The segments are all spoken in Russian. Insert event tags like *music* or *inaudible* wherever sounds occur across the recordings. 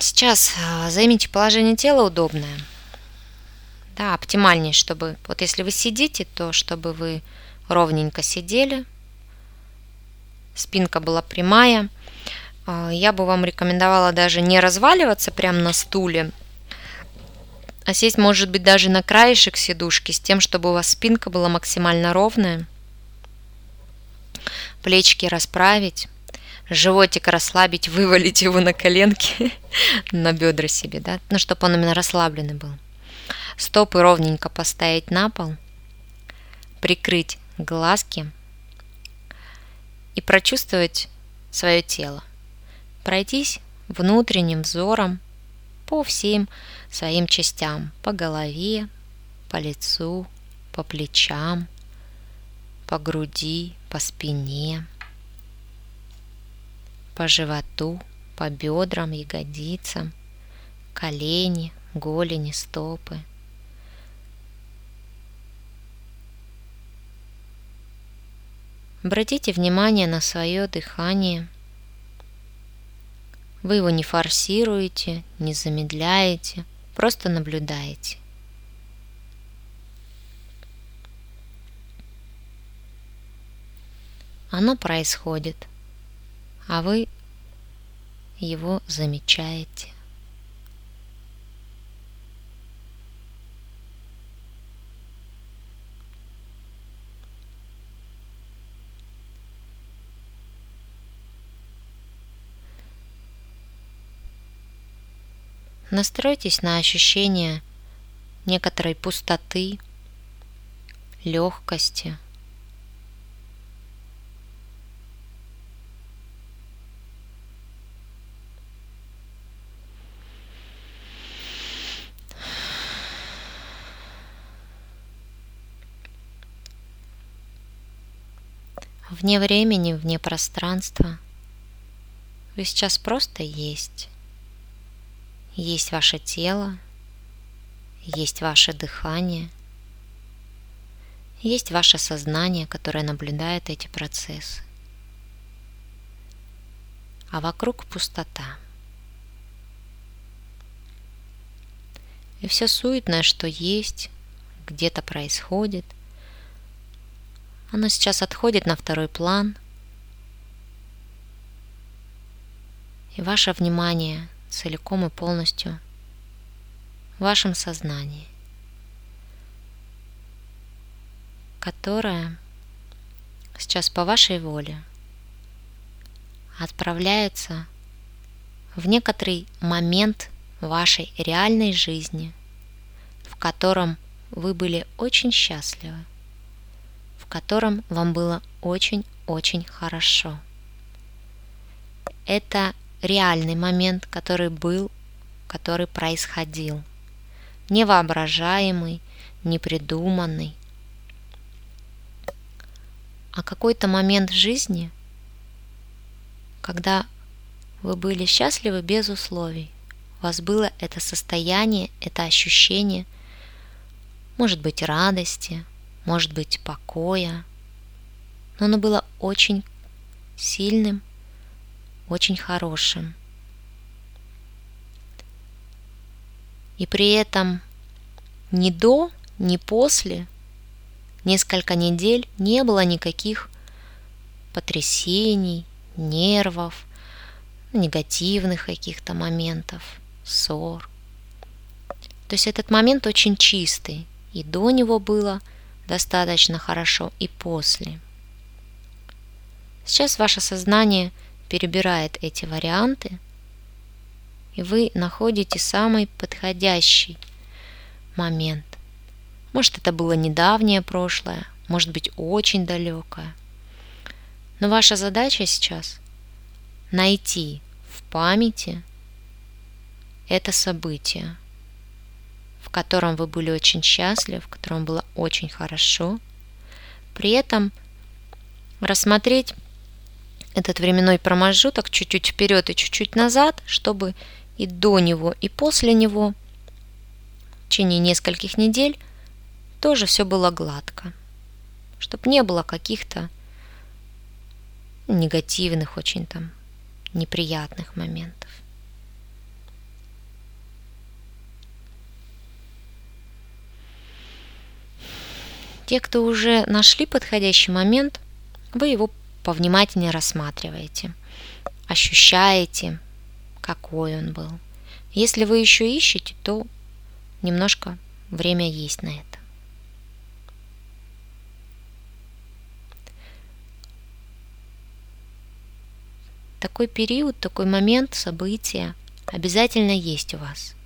Сейчас а, займите положение тела удобное. Да, оптимальнее, чтобы... Вот если вы сидите, то чтобы вы ровненько сидели, спинка была прямая. А, я бы вам рекомендовала даже не разваливаться прямо на стуле, а сесть, может быть, даже на краешек сидушки, с тем, чтобы у вас спинка была максимально ровная. Плечики расправить, животик расслабить, вывалить его на коленки, *laughs* на бедра себе, да, ну, чтобы он именно расслабленный был. Стопы ровненько поставить на пол, прикрыть глазки и прочувствовать свое тело. Пройтись внутренним взором по всем своим частям, по голове, по лицу, по плечам, по груди, по спине, по животу, по бедрам, ягодицам, колени, голени, стопы. Обратите внимание на свое дыхание – вы его не форсируете, не замедляете, просто наблюдаете. Оно происходит, а вы его замечаете. Настройтесь на ощущение некоторой пустоты, легкости. Вне времени, вне пространства. Вы сейчас просто есть. Есть ваше тело, есть ваше дыхание, есть ваше сознание, которое наблюдает эти процессы. А вокруг пустота. И все суетное, что есть, где-то происходит, оно сейчас отходит на второй план, и ваше внимание – целиком и полностью в вашем сознании, которое сейчас по вашей воле отправляется в некоторый момент вашей реальной жизни, в котором вы были очень счастливы, котором вам было очень-очень хорошо. Это реальный момент, который был, который происходил. Невоображаемый, непридуманный. А какой-то момент в жизни, когда вы были счастливы без условий. У вас было это состояние, это ощущение, может быть, радости, может быть, покоя, но оно было очень сильным, очень хорошим. И при этом ни до, ни после несколько недель не было никаких потрясений, нервов, негативных каких-то моментов, ссор. То есть этот момент очень чистый, и до него было достаточно хорошо, и после. Сейчас ваше сознание – перебирает эти варианты, и вы находите самый подходящий момент. Может, это было недавнее прошлое, может быть, очень далекое. Но ваша задача сейчас найти в памяти это событие, в котором вы были очень счастливы, в котором было очень хорошо. При этом рассмотреть этот временной промежуток чуть-чуть вперед и чуть-чуть назад, чтобы и до него, и после него в течение нескольких недель тоже все было гладко, чтобы не было каких-то негативных, очень там неприятных моментов. Те, кто уже нашли подходящий момент, вы его повнимательнее рассматриваете, ощущаете, какой он был. Если вы еще ищете, то немножко время есть на это. Такой период, такой момент, события обязательно есть у вас.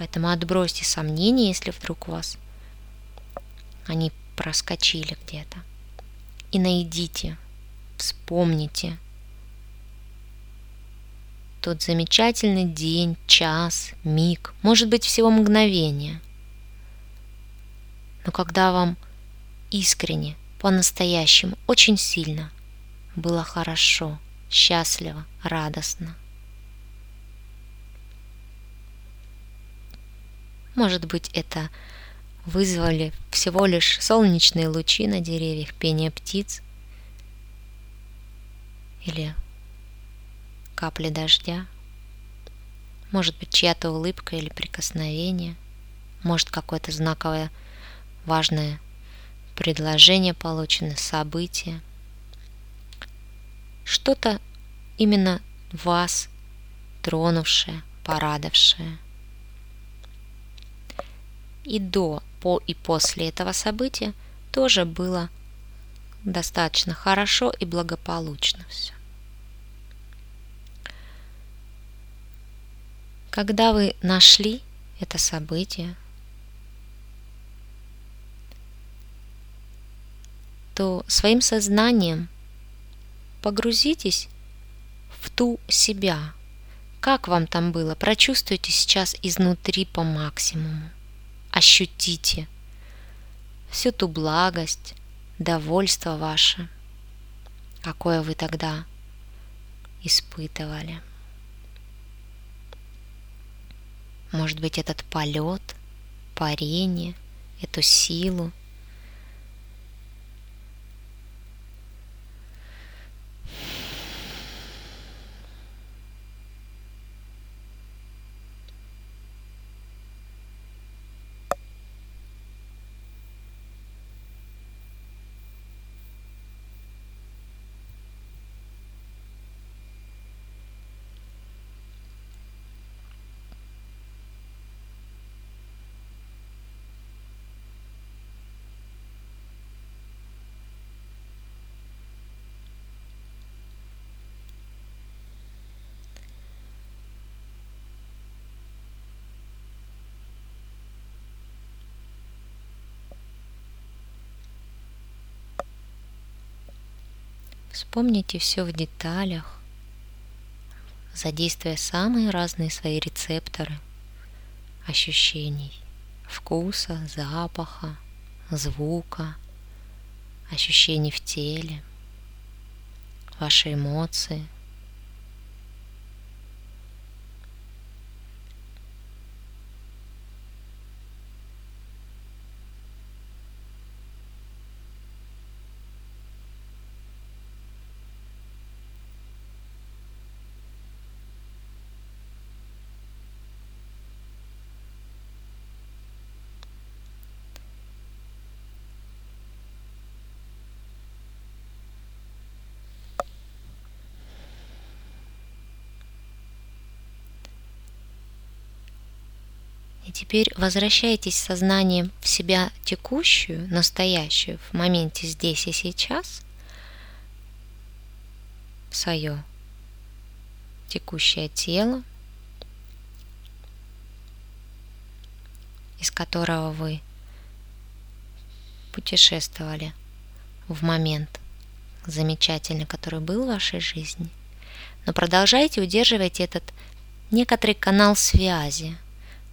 Поэтому отбросьте сомнения, если вдруг у вас они проскочили где-то. И найдите, вспомните тот замечательный день, час, миг, может быть всего мгновение. Но когда вам искренне, по-настоящему, очень сильно было хорошо, счастливо, радостно. Может быть, это вызвали всего лишь солнечные лучи на деревьях, пение птиц или капли дождя, может быть чья-то улыбка или прикосновение, может какое-то знаковое важное предложение получено, событие, что-то именно вас тронувшее, порадовавшее. И до по и после этого события тоже было достаточно хорошо и благополучно все. Когда вы нашли это событие, то своим сознанием погрузитесь в ту себя. Как вам там было? Прочувствуйте сейчас изнутри по максимуму ощутите всю ту благость, довольство ваше, какое вы тогда испытывали. Может быть, этот полет, парение, эту силу, Вспомните все в деталях, задействуя самые разные свои рецепторы ощущений, вкуса, запаха, звука, ощущений в теле, ваши эмоции – И теперь возвращайтесь сознанием в себя текущую, настоящую, в моменте здесь и сейчас, свое текущее тело, из которого вы путешествовали в момент замечательный, который был в вашей жизни. Но продолжайте удерживать этот некоторый канал связи –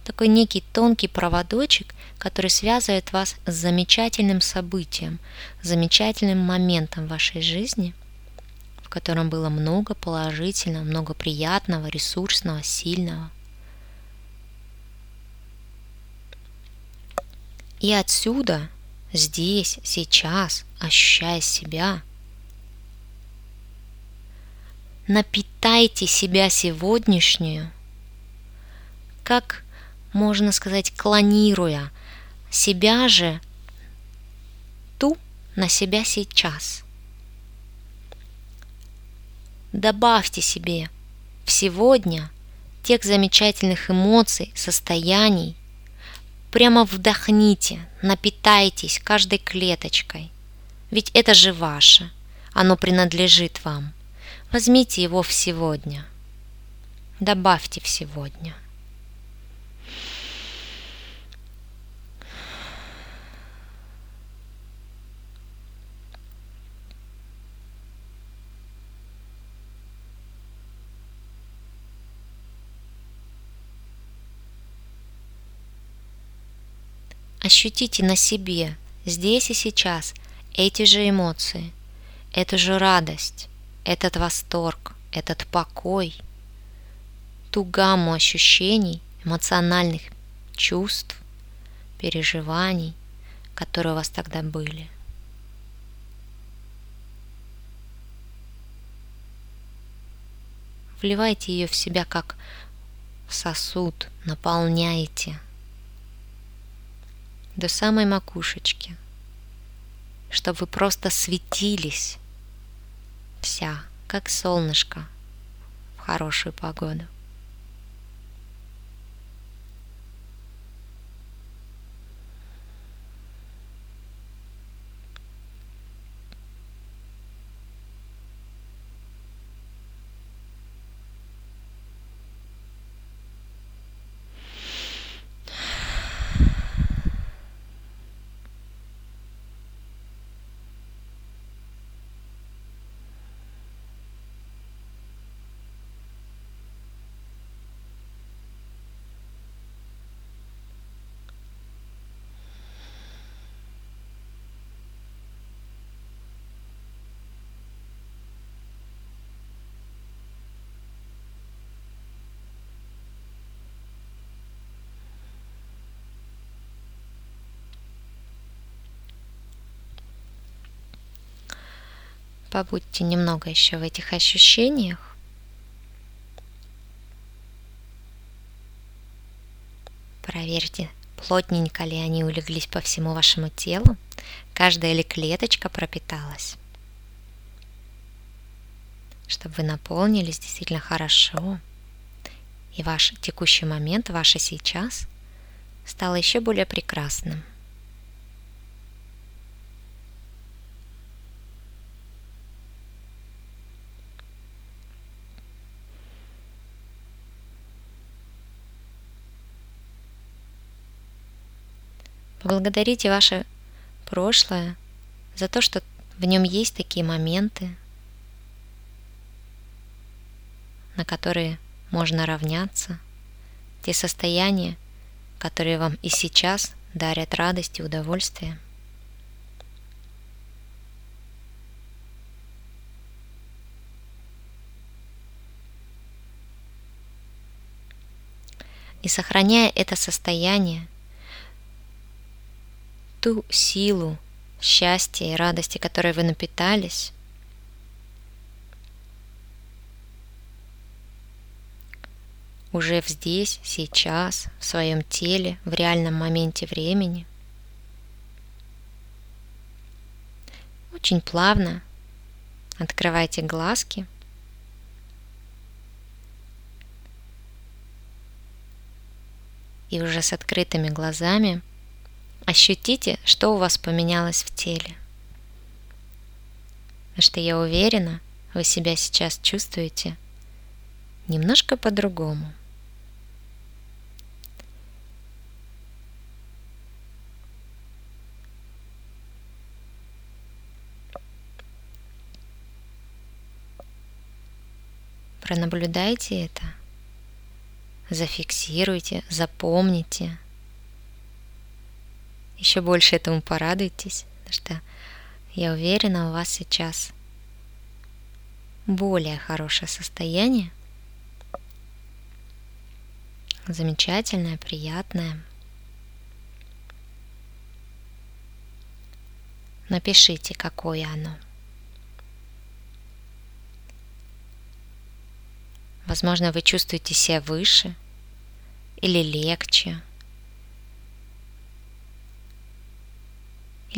такой некий тонкий проводочек, который связывает вас с замечательным событием, замечательным моментом вашей жизни, в котором было много положительного, много приятного, ресурсного, сильного. И отсюда, здесь, сейчас, ощущая себя, напитайте себя сегодняшнюю, как можно сказать, клонируя себя же ту на себя сейчас. Добавьте себе в сегодня тех замечательных эмоций, состояний, прямо вдохните, напитайтесь каждой клеточкой. Ведь это же ваше, оно принадлежит вам. Возьмите его в сегодня. Добавьте в сегодня. Ощутите на себе, здесь и сейчас, эти же эмоции, эту же радость, этот восторг, этот покой, ту гамму ощущений, эмоциональных чувств, переживаний, которые у вас тогда были. Вливайте ее в себя как сосуд, наполняйте – до самой макушечки, чтобы вы просто светились вся, как солнышко в хорошую погоду. Побудьте немного еще в этих ощущениях. Проверьте, плотненько ли они улеглись по всему вашему телу, каждая ли клеточка пропиталась, чтобы вы наполнились действительно хорошо, и ваш текущий момент, ваше сейчас, стало еще более прекрасным. Поблагодарите ваше прошлое за то, что в нем есть такие моменты, на которые можно равняться, те состояния, которые вам и сейчас дарят радость и удовольствие. И сохраняя это состояние, ту силу счастья и радости, которой вы напитались, уже здесь, сейчас, в своем теле, в реальном моменте времени. Очень плавно открывайте глазки. И уже с открытыми глазами Ощутите, что у вас поменялось в теле. Потому что я уверена, вы себя сейчас чувствуете немножко по-другому. Пронаблюдайте это, зафиксируйте, запомните – еще больше этому порадуйтесь, потому что я уверена, у вас сейчас более хорошее состояние, замечательное, приятное. Напишите, какое оно. Возможно, вы чувствуете себя выше, или легче,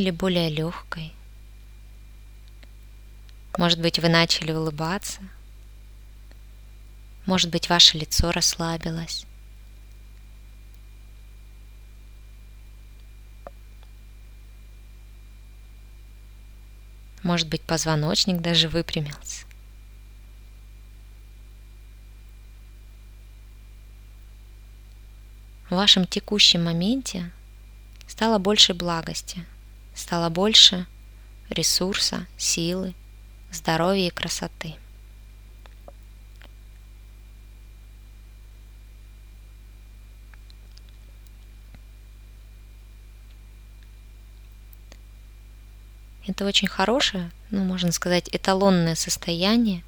или более легкой. Может быть, вы начали улыбаться. Может быть, ваше лицо расслабилось. Может быть, позвоночник даже выпрямился. В вашем текущем моменте стало больше благости, стало больше ресурса, силы, здоровья и красоты. Это очень хорошее, ну, можно сказать, эталонное состояние,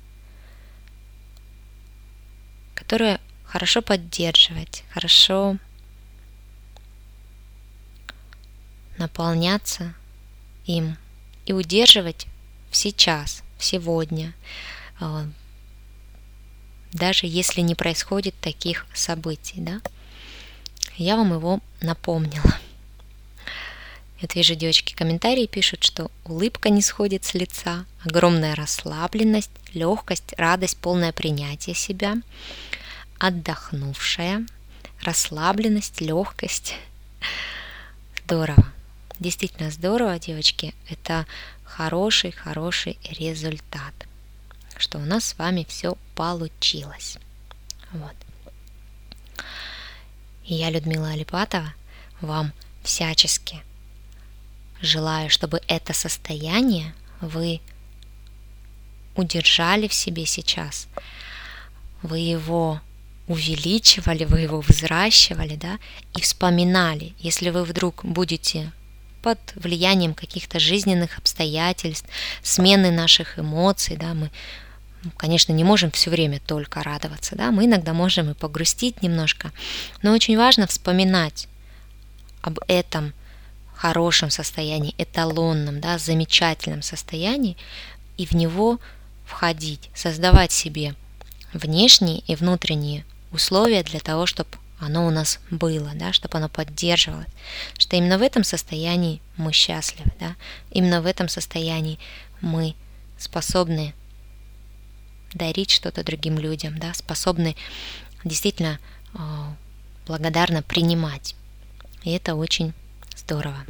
которое хорошо поддерживать, хорошо наполняться им и удерживать сейчас, сегодня, а, даже если не происходит таких событий, да, я вам его напомнила. Вот вижу, девочки комментарии пишут, что улыбка не сходит с лица, огромная расслабленность, легкость, радость, полное принятие себя, отдохнувшая, расслабленность, легкость. Здорово. Действительно здорово, девочки. Это хороший-хороший результат, что у нас с вами все получилось. Вот. И я, Людмила Алипатова, вам всячески желаю, чтобы это состояние вы удержали в себе сейчас. Вы его увеличивали, вы его взращивали, да, и вспоминали. Если вы вдруг будете под влиянием каких-то жизненных обстоятельств, смены наших эмоций, да, мы, конечно, не можем все время только радоваться, да, мы иногда можем и погрустить немножко, но очень важно вспоминать об этом хорошем состоянии, эталонном, да, замечательном состоянии, и в него входить, создавать себе внешние и внутренние условия для того, чтобы оно у нас было, да, чтобы оно поддерживалось, что именно в этом состоянии мы счастливы, да, именно в этом состоянии мы способны дарить что-то другим людям, да, способны действительно э, благодарно принимать. И это очень Здорово.